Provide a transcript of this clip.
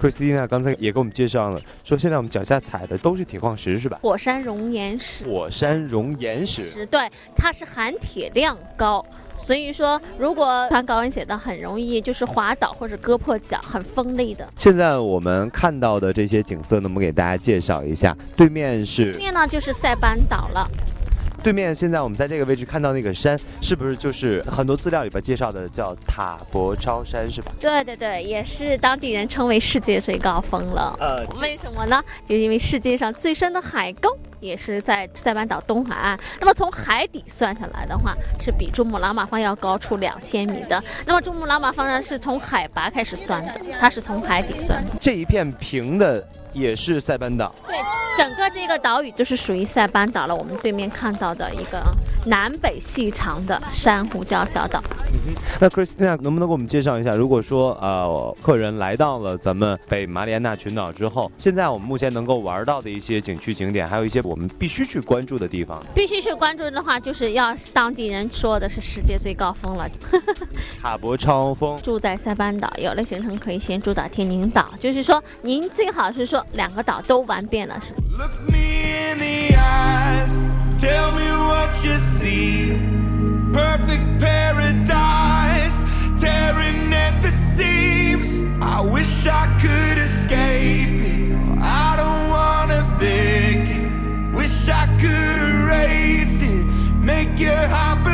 Christina 刚才也给我们介绍了，说现在我们脚下踩的都是铁矿石，是吧？火山熔岩石。火山熔岩石，对，它是含铁量高，所以说如果穿高跟鞋的很容易就是滑倒或者割破脚，很锋利的。现在我们看到的这些景色呢，我们给大家介绍一下，对面是对面呢就是塞班岛了。对面现在我们在这个位置看到那个山，是不是就是很多资料里边介绍的叫塔博超山，是吧？对对对，也是当地人称为世界最高峰了。呃，为什么呢？就因为世界上最深的海沟也是在塞班岛东海岸。那么从海底算下来的话，是比珠穆朗玛峰要高出两千米的。那么珠穆朗玛峰呢，是从海拔开始算的，它是从海底算的。这一片平的也是塞班岛。对。整个这个岛屿都是属于塞班岛了。我们对面看到的一个南北细长的珊瑚礁小岛。嗯哼，那 Christina 能不能给我们介绍一下？如果说呃客人来到了咱们北马里亚纳群岛之后，现在我们目前能够玩到的一些景区景点，还有一些我们必须去关注的地方。必须去关注的话，就是要当地人说的是世界最高峰了，塔博超峰。住在塞班岛，有的行程可以先住到天宁岛，就是说您最好是说两个岛都玩遍了，是。Look me in the eyes, tell me what you see. Perfect paradise, tearing at the seams. I wish I could escape it. I don't wanna think it. Wish I could erase it, make you happy.